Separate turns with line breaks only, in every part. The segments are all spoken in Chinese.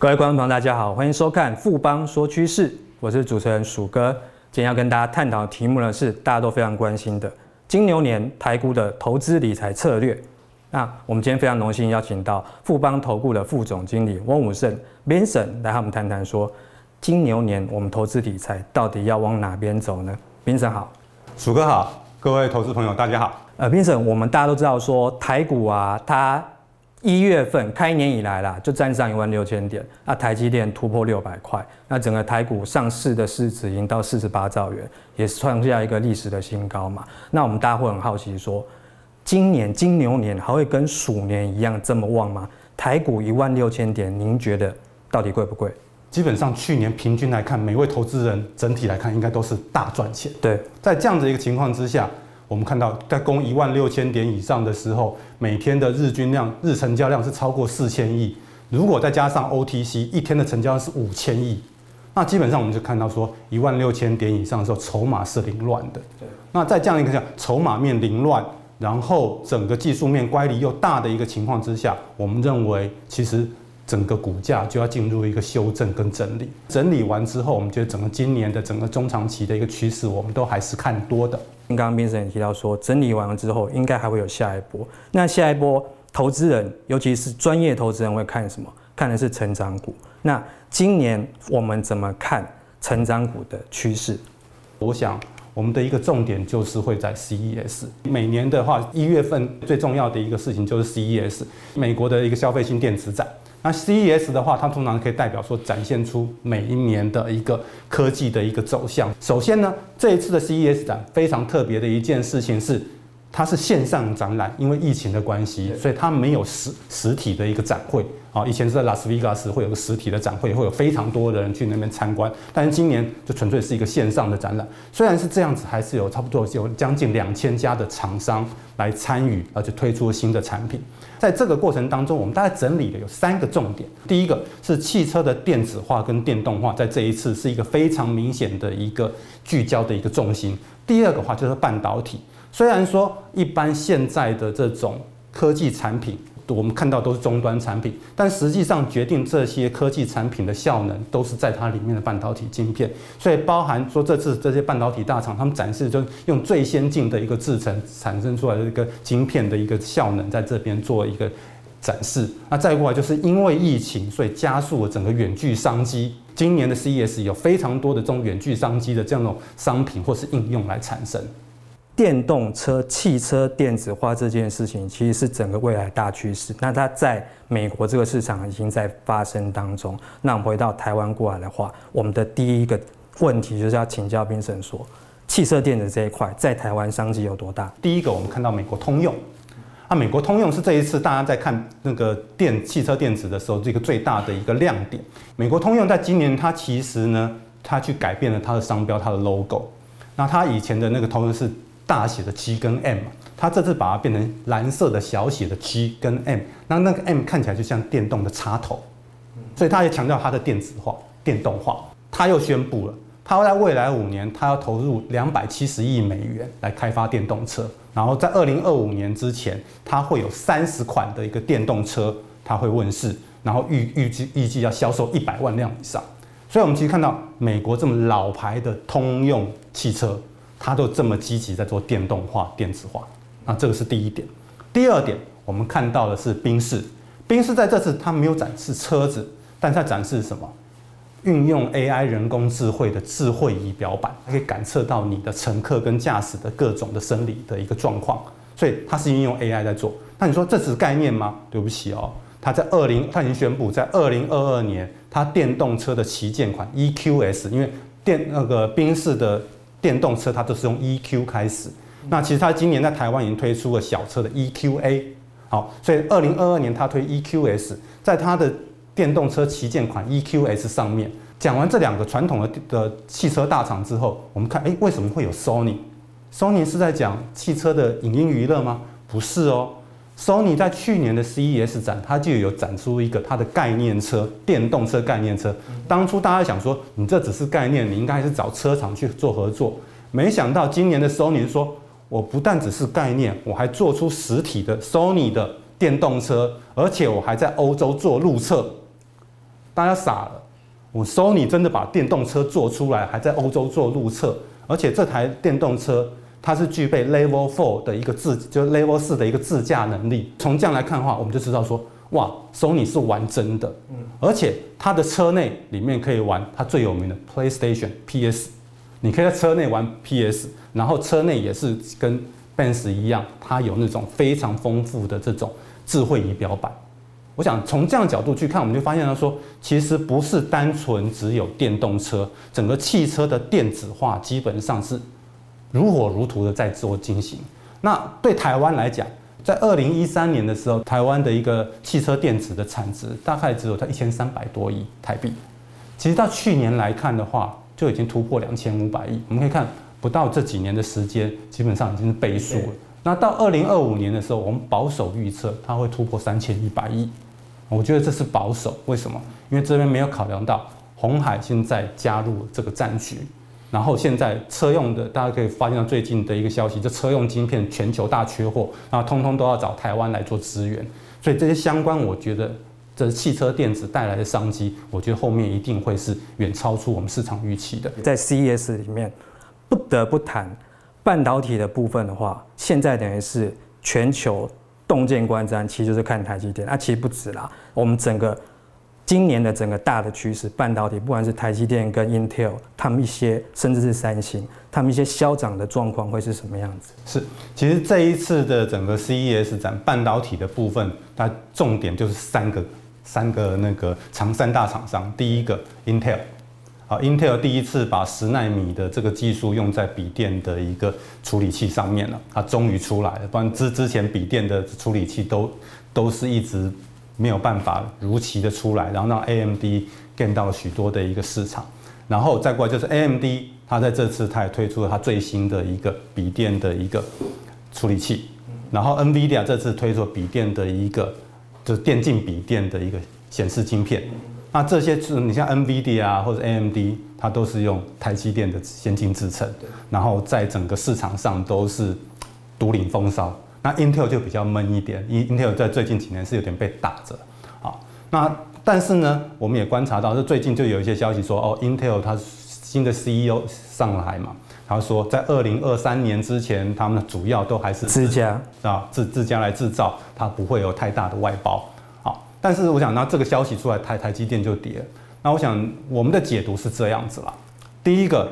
各位观众朋友，大家好，欢迎收看富邦说趋势，我是主持人鼠哥。今天要跟大家探讨的题目呢，是大家都非常关心的金牛年台股的投资理财策略。那我们今天非常荣幸邀请到富邦投顾的副总经理翁武胜 Vincent 来和我们谈谈，说金牛年我们投资理财到底要往哪边走呢？Vincent 好，
鼠哥好，各位投资朋友大家好。
呃，Vincent，我们大家都知道说台股啊，它一月份开年以来啦，就站上一万六千点，那台积电突破六百块，那整个台股上市的市值已经到四十八兆元，也是创下一个历史的新高嘛。那我们大家会很好奇说，今年金牛年还会跟鼠年一样这么旺吗？台股一万六千点，您觉得到底贵不贵？
基本上去年平均来看，每位投资人整体来看应该都是大赚钱。
对，
在这样的一个情况之下。我们看到，在攻一万六千点以上的时候，每天的日均量、日成交量是超过四千亿。如果再加上 OTC，一天的成交量是五千亿，那基本上我们就看到说，一万六千点以上的时候，筹码是凌乱的。对。那在这样一个讲，筹码面凌乱，然后整个技术面乖离又大的一个情况之下，我们认为其实整个股价就要进入一个修正跟整理。整理完之后，我们觉得整个今年的整个中长期的一个趋势，我们都还是看多的。
刚刚评审也提到说，整理完了之后，应该还会有下一波。那下一波，投资人，尤其是专业投资人会看什么？看的是成长股。那今年我们怎么看成长股的趋势？
我想，我们的一个重点就是会在 CES。每年的话，一月份最重要的一个事情就是 CES，美国的一个消费性电子展。那 CES 的话，它通常可以代表说展现出每一年的一个科技的一个走向。首先呢，这一次的 CES 展非常特别的一件事情是，它是线上展览，因为疫情的关系，所以它没有实实体的一个展会。啊，以前是在拉斯维加斯会有个实体的展会，会有非常多的人去那边参观。但是今年就纯粹是一个线上的展览。虽然是这样子，还是有差不多有将近两千家的厂商来参与，而且推出了新的产品。在这个过程当中，我们大概整理了有三个重点。第一个是汽车的电子化跟电动化，在这一次是一个非常明显的一个聚焦的一个重心。第二个话就是半导体，虽然说一般现在的这种科技产品。我们看到都是终端产品，但实际上决定这些科技产品的效能都是在它里面的半导体晶片。所以包含说这次这些半导体大厂，他们展示就用最先进的一个制程产生出来的一个晶片的一个效能，在这边做一个展示。那再过来就是因为疫情，所以加速了整个远距商机。今年的 CES 有非常多的这种远距商机的这样的商品或是应用来产生。
电动车、汽车电子化这件事情，其实是整个未来大趋势。那它在美国这个市场已经在发生当中。那我们回到台湾过来的话，我们的第一个问题就是要请教冰神说，汽车电子这一块在台湾商机有多大？
第一个，我们看到美国通用，啊，美国通用是这一次大家在看那个电汽车电子的时候，这个最大的一个亮点。美国通用在今年，它其实呢，它去改变了它的商标，它的 logo。那它以前的那个通用是。大写的 G 跟 M，它这次把它变成蓝色的小写的 G 跟 M，那那个 M 看起来就像电动的插头，所以它也强调它的电子化、电动化。它又宣布了，它会在未来五年，它要投入两百七十亿美元来开发电动车，然后在二零二五年之前，它会有三十款的一个电动车，它会问世，然后预预计预计要销售一百万辆以上。所以，我们其实看到美国这么老牌的通用汽车。它都这么积极在做电动化、电子化，那这个是第一点。第二点，我们看到的是宾士，宾士在这次它没有展示车子，但它展示什么？运用 AI 人工智慧的智慧仪表板，它可以感测到你的乘客跟驾驶的各种的生理的一个状况，所以它是运用 AI 在做。那你说这只是概念吗？对不起哦，它在二零，它已经宣布在二零二二年，它电动车的旗舰款 EQS，因为电那个宾士的。电动车它都是用 EQ 开始，那其实它今年在台湾已经推出了小车的 EQA，好，所以二零二二年它推 EQS，在它的电动车旗舰款 EQS 上面，讲完这两个传统的的汽车大厂之后，我们看，哎，为什么会有 Sony？Sony 是在讲汽车的影音娱乐吗？不是哦。Sony 在去年的 CES 展，它就有展出一个它的概念车，电动车概念车。当初大家想说，你这只是概念，你应该是找车厂去做合作。没想到今年的 Sony 说，我不但只是概念，我还做出实体的 Sony 的电动车，而且我还在欧洲做路测。大家傻了。我 Sony 真的把电动车做出来，还在欧洲做路测，而且这台电动车它是具备 Level Four 的一个自，就是 Level 四的一个自驾能力。从这样来看的话，我们就知道说，哇，Sony 是玩真的，嗯，而且它的车内里面可以玩它最有名的 PlayStation PS，你可以在车内玩 PS，然后车内也是跟 Benz 一样，它有那种非常丰富的这种智慧仪表板。我想从这样角度去看，我们就发现他说，其实不是单纯只有电动车，整个汽车的电子化基本上是如火如荼的在做进行。那对台湾来讲，在二零一三年的时候，台湾的一个汽车电子的产值大概只有在一千三百多亿台币。其实到去年来看的话，就已经突破两千五百亿。我们可以看不到这几年的时间，基本上已经是倍数了。那到二零二五年的时候，我们保守预测它会突破三千一百亿。我觉得这是保守，为什么？因为这边没有考量到红海现在加入这个战局，然后现在车用的，大家可以发现到最近的一个消息，这车用晶片全球大缺货，然后通通都要找台湾来做支援，所以这些相关，我觉得这汽车电子带来的商机，我觉得后面一定会是远超出我们市场预期的。
在 CES 里面，不得不谈半导体的部分的话，现在等于是全球。洞见观瞻，其实就是看台积电。那、其实不止啦，我们整个今年的整个大的趋势，半导体不管是台积电跟 Intel，他们一些甚至是三星，他们一些消长的状况会是什么样子？
是，其实这一次的整个 CES 展，半导体的部分，它重点就是三个三个那个长三大厂商，第一个 Intel。好，Intel 第一次把十奈米的这个技术用在笔电的一个处理器上面了，它终于出来了。不然之之前笔电的处理器都都是一直没有办法如期的出来，然后让 AMD gain 到许多的一个市场。然后再过来就是 AMD，它在这次它也推出了它最新的一个笔电的一个处理器。然后 NVIDIA 这次推出了笔电的一个就是电竞笔电的一个显示晶片。那这些是你像 NVIDIA 啊或者 AMD，它都是用台积电的先进制程，然后在整个市场上都是独领风骚。那 Intel 就比较闷一点，Intel 在最近几年是有点被打着。好，那但是呢，我们也观察到，就最近就有一些消息说，哦，Intel 它新的 CEO 上来嘛，他说在二零二三年之前，他们主要都还是
自家
啊自自家来制造，它不会有太大的外包。好但是我想，那这个消息出来，台台积电就跌了。那我想，我们的解读是这样子啦。第一个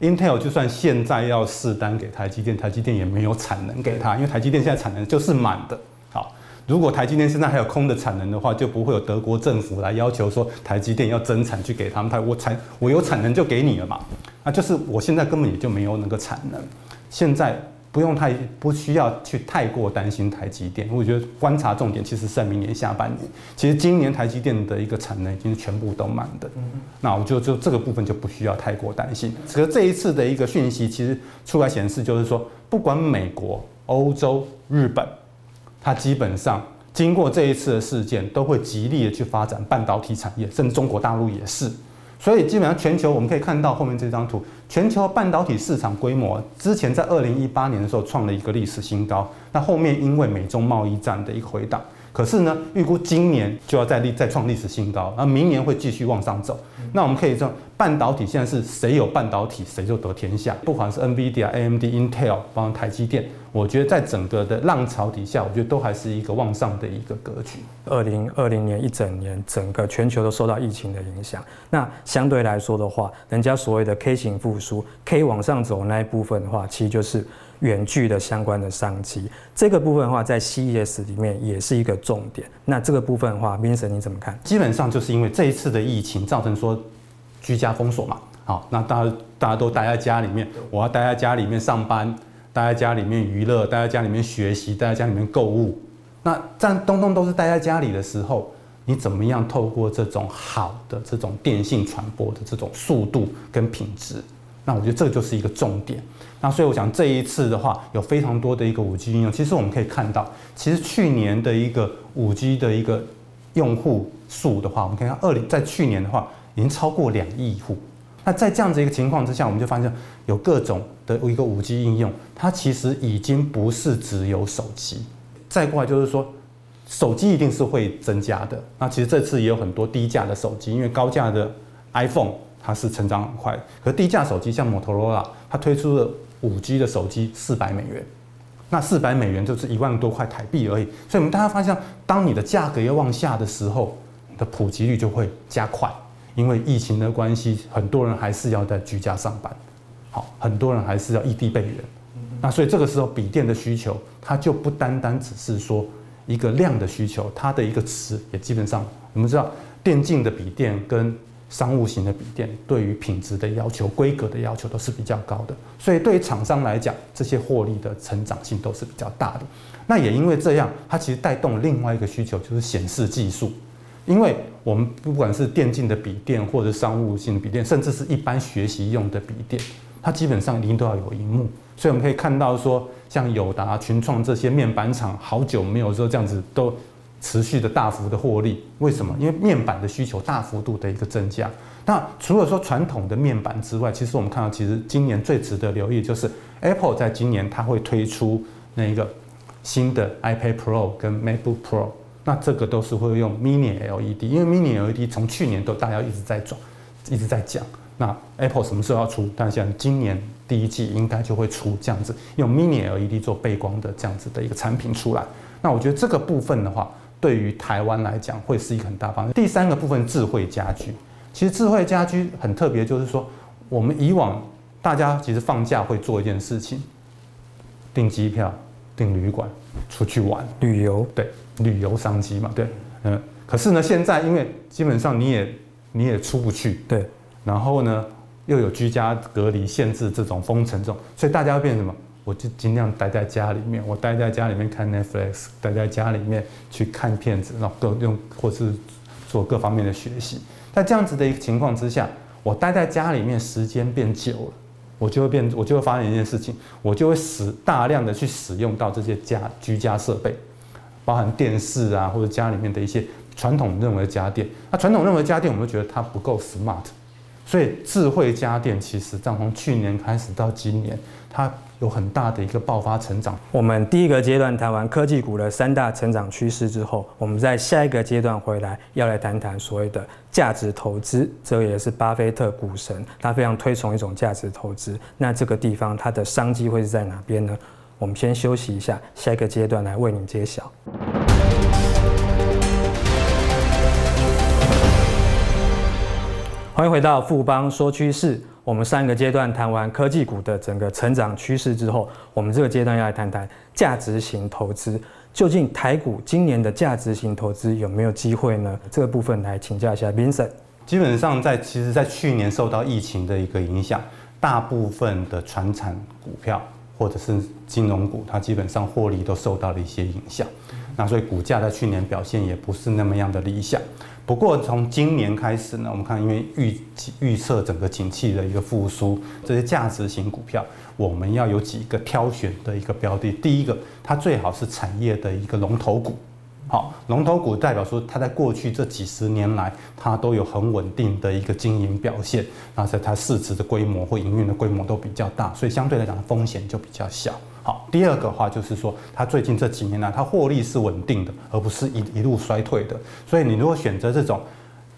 ，Intel 就算现在要试单给台积电，台积电也没有产能给他，因为台积电现在产能就是满的。好，如果台积电现在还有空的产能的话，就不会有德国政府来要求说台积电要增产去给他们。他我产我有产能就给你了嘛。那就是我现在根本也就没有那个产能。现在。不用太不需要去太过担心台积电，我觉得观察重点其实是在明年下半年。其实今年台积电的一个产能已经是全部都满的，那我就就这个部分就不需要太过担心。可是这一次的一个讯息其实出来显示，就是说不管美国、欧洲、日本，它基本上经过这一次的事件，都会极力的去发展半导体产业，甚至中国大陆也是。所以基本上全球我们可以看到后面这张图，全球半导体市场规模之前在二零一八年的时候创了一个历史新高，那后面因为美中贸易战的一个回档，可是呢预估今年就要再立再创历史新高，那明年会继续往上走。那我们可以说半导体现在是谁有半导体谁就得天下，不管是 NVIDIA、AMD、Intel，包括台积电。我觉得在整个的浪潮底下，我觉得都还是一个往上的一个格局。
二零二零年一整年，整个全球都受到疫情的影响。那相对来说的话，人家所谓的 K 型复苏，K 往上走那一部分的话，其实就是远距的相关的商机。这个部分的话，在 CES 里面也是一个重点。那这个部分的话，Vincent 你怎么看？
基本上就是因为这一次的疫情造成说居家封锁嘛，好，那大家大家都待在家里面，我要待在家里面上班。待在家里面娱乐，待在家里面学习，待在家里面购物，那这样东东都是待在家里的时候，你怎么样透过这种好的这种电信传播的这种速度跟品质？那我觉得这就是一个重点。那所以我想这一次的话，有非常多的一个五 G 应用。其实我们可以看到，其实去年的一个五 G 的一个用户数的话，我们可以看二零在去年的话，已经超过两亿户。那在这样子一个情况之下，我们就发现有各种的一个五 G 应用，它其实已经不是只有手机。再过来就是说，手机一定是会增加的。那其实这次也有很多低价的手机，因为高价的 iPhone 它是成长很快，可低价手机像摩托罗拉，它推出了五 G 的手机四百美元，那四百美元就是一万多块台币而已。所以我们大家发现，当你的价格要往下的时候，你的普及率就会加快，因为疫情的关系，很多人还是要在居家上班，好，很多人还是要异地备援。那所以这个时候笔电的需求，它就不单单只是说一个量的需求，它的一个值也基本上，我们知道电竞的笔电跟商务型的笔电对于品质的要求、规格的要求都是比较高的，所以对于厂商来讲，这些获利的成长性都是比较大的。那也因为这样，它其实带动另外一个需求，就是显示技术，因为我们不管是电竞的笔电，或者商务型的笔电，甚至是一般学习用的笔电，它基本上一定都要有荧幕。所以我们可以看到说，像友达、群创这些面板厂，好久没有说这样子都持续的大幅的获利。为什么？因为面板的需求大幅度的一个增加。那除了说传统的面板之外，其实我们看到，其实今年最值得留意就是 Apple 在今年它会推出那一个新的 iPad Pro 跟 MacBook Pro，那这个都是会用 Mini LED，因为 Mini LED 从去年都大家一直在转，一直在讲。那 Apple 什么时候要出？但像今年第一季应该就会出这样子，用 Mini LED 做背光的这样子的一个产品出来。那我觉得这个部分的话，对于台湾来讲会是一个很大方向。第三个部分，智慧家居，其实智慧家居很特别，就是说我们以往大家其实放假会做一件事情，订机票、订旅馆、出去玩、
旅游，
对，旅游商机嘛，对，嗯。可是呢，现在因为基本上你也你也出不去，
对。
然后呢，又有居家隔离限制这种封城这种，所以大家会变成什么？我就尽量待在家里面，我待在家里面看 Netflix，待在家里面去看片子，然后各用或是做各方面的学习。在这样子的一个情况之下，我待在家里面时间变久了，我就会变，我就会发现一件事情，我就会使大量的去使用到这些家居家设备，包含电视啊，或者家里面的一些传统认为的家电。那传统认为家电，我们觉得它不够 smart。所以智慧家电其实从去年开始到今年，它有很大的一个爆发成长。
我们第一个阶段谈完科技股的三大成长趋势之后，我们在下一个阶段回来要来谈谈所谓的价值投资。这也是巴菲特股神，他非常推崇一种价值投资。那这个地方它的商机会是在哪边呢？我们先休息一下，下一个阶段来为您揭晓。欢迎回到富邦说趋势。我们上一个阶段谈完科技股的整个成长趋势之后，我们这个阶段要来谈谈价值型投资。究竟台股今年的价值型投资有没有机会呢？这个部分来请教一下 Vincent。
基本上在其实，在去年受到疫情的一个影响，大部分的传产股票或者是金融股，它基本上获利都受到了一些影响。那所以股价在去年表现也不是那么样的理想。不过从今年开始呢，我们看因为预预测整个景气的一个复苏，这些价值型股票，我们要有几个挑选的一个标的。第一个，它最好是产业的一个龙头股。好，龙头股代表说它在过去这几十年来，它都有很稳定的一个经营表现，那在它市值的规模或营运的规模都比较大，所以相对来讲风险就比较小。好，第二个话就是说，它最近这几年呢，它获利是稳定的，而不是一一路衰退的。所以你如果选择这种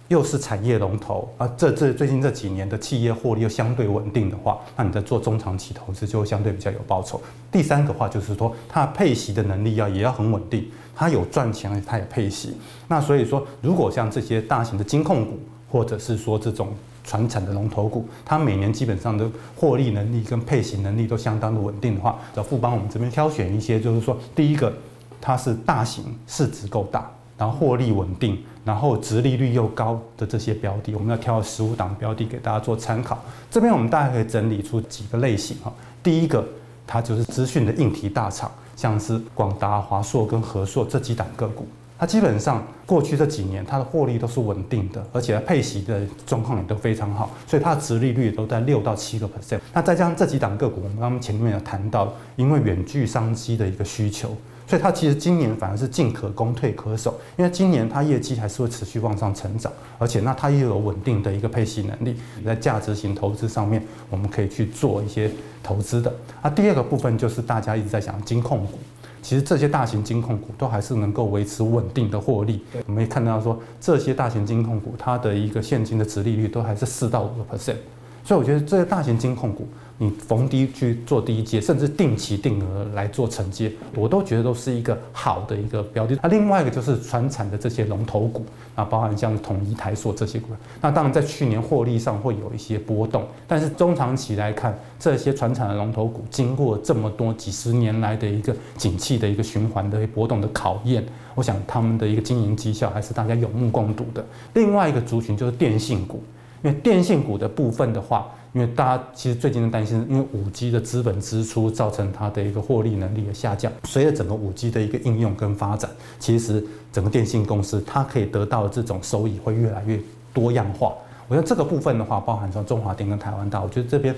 又是产业龙头啊，这这最近这几年的企业获利又相对稳定的话，那你在做中长期投资就相对比较有报酬。第三个话就是说，它配息的能力要也要很稳定，它有赚钱，它也配息。那所以说，如果像这些大型的金控股，或者是说这种。传产的龙头股，它每年基本上的获利能力跟配型能力都相当的稳定的话，找富邦我们这边挑选一些，就是说，第一个它是大型市值够大，然后获利稳定，然后殖利率又高的这些标的，我们要挑十五档标的给大家做参考。这边我们大概可以整理出几个类型哈。第一个，它就是资讯的硬体大厂，像是广达、华硕跟和硕这几档个股。它基本上过去这几年，它的获利都是稳定的，而且它配息的状况也都非常好，所以它的殖利率都在六到七个 percent。那再加上这几档个股，我们刚刚前面有谈到，因为远距商机的一个需求，所以它其实今年反而是进可攻退可守，因为今年它业绩还是会持续往上成长，而且那它又有稳定的一个配息能力，在价值型投资上面，我们可以去做一些投资的。那第二个部分就是大家一直在讲金控股。其实这些大型金控股都还是能够维持稳定的获利。我们也看到说，这些大型金控股它的一个现金的值利率都还是四到五个 percent，所以我觉得这些大型金控股。你逢低去做低接，甚至定期定额来做承接，我都觉得都是一个好的一个标的。那另外一个就是传产的这些龙头股，啊，包含像统一、台塑这些股。那当然在去年获利上会有一些波动，但是中长期来看，这些传产的龙头股经过这么多几十年来的一个景气的一个循环的波动的考验，我想他们的一个经营绩效还是大家有目共睹的。另外一个族群就是电信股，因为电信股的部分的话。因为大家其实最近的担心，因为五 G 的资本支出造成它的一个获利能力的下降。随着整个五 G 的一个应用跟发展，其实整个电信公司它可以得到的这种收益会越来越多样化。我觉得这个部分的话，包含说中华电跟台湾大，我觉得这边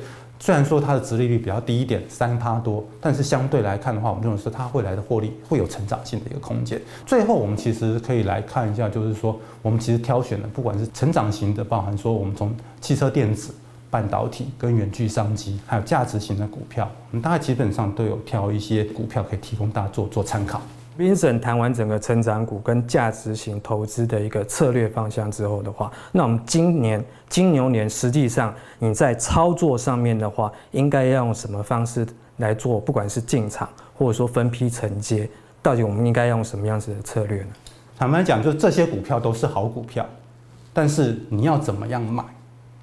虽然说它的殖利率比较低一点，三趴多，但是相对来看的话，我们认为说它未来的获利会有成长性的一个空间。最后，我们其实可以来看一下，就是说我们其实挑选的不管是成长型的，包含说我们从汽车电子。半导体跟远距商机，还有价值型的股票，我们大概基本上都有挑一些股票可以提供大家做做参考。
Vincent 谈完整个成长股跟价值型投资的一个策略方向之后的话，那我们今年金牛年实际上你在操作上面的话，应该要用什么方式来做？不管是进场或者说分批承接，到底我们应该用什么样子的策略呢？
坦白讲，就这些股票都是好股票，但是你要怎么样买？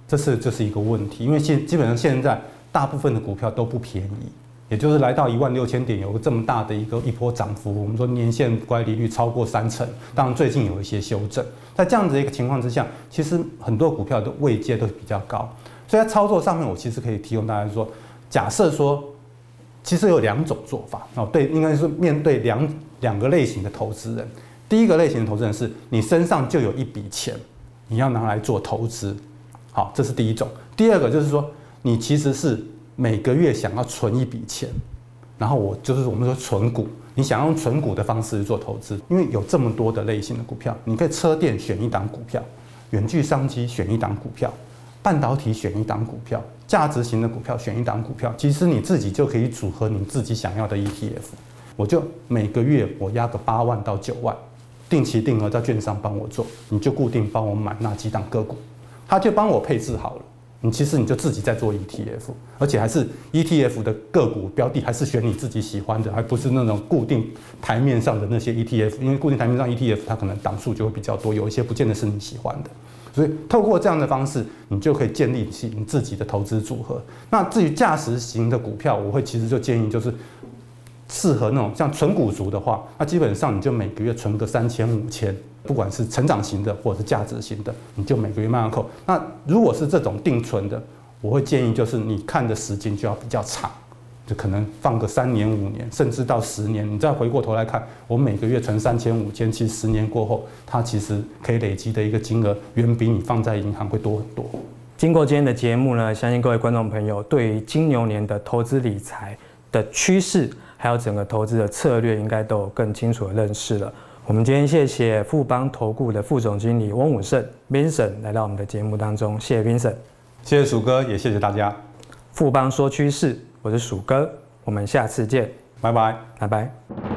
这是这是一个问题，因为现基本上现在大部分的股票都不便宜，也就是来到一万六千点，有个这么大的一个一波涨幅，我们说年限乖离率超过三成，当然最近有一些修正，在这样子一个情况之下，其实很多股票的位阶都比较高，所以在操作上面，我其实可以提供大家说，假设说，其实有两种做法哦，对，应该是面对两两个类型的投资人，第一个类型的投资人是你身上就有一笔钱，你要拿来做投资。好，这是第一种。第二个就是说，你其实是每个月想要存一笔钱，然后我就是我们说存股，你想要用存股的方式做投资，因为有这么多的类型的股票，你可以车电选一档股票，远距商机选一档股票，半导体选一档股票，价值型的股票选一档股票，其实你自己就可以组合你自己想要的 ETF。我就每个月我压个八万到九万，定期定额在券商帮我做，你就固定帮我买那几档个股。他就帮我配置好了，你其实你就自己在做 ETF，而且还是 ETF 的个股标的，还是选你自己喜欢的，还不是那种固定台面上的那些 ETF，因为固定台面上 ETF 它可能档数就会比较多，有一些不见得是你喜欢的，所以透过这样的方式，你就可以建立起你自己的投资组合。那至于价值型的股票，我会其实就建议就是适合那种像存股族的话，那基本上你就每个月存个三千五千。不管是成长型的或者是价值型的，你就每个月慢慢扣。那如果是这种定存的，我会建议就是你看的时间就要比较长，就可能放个三年、五年，甚至到十年。你再回过头来看，我每个月存三千、五千，其实十年过后，它其实可以累积的一个金额，远比你放在银行会多很多。
经过今天的节目呢，相信各位观众朋友对于金牛年的投资理财的趋势，还有整个投资的策略，应该都有更清楚的认识了。我们今天谢谢富邦投顾的副总经理翁武胜 Vincent 来到我们的节目当中，谢谢 Vincent，
谢谢鼠哥，也谢谢大家。
富邦说趋势，我是鼠哥，我们下次见，
拜拜，
拜拜。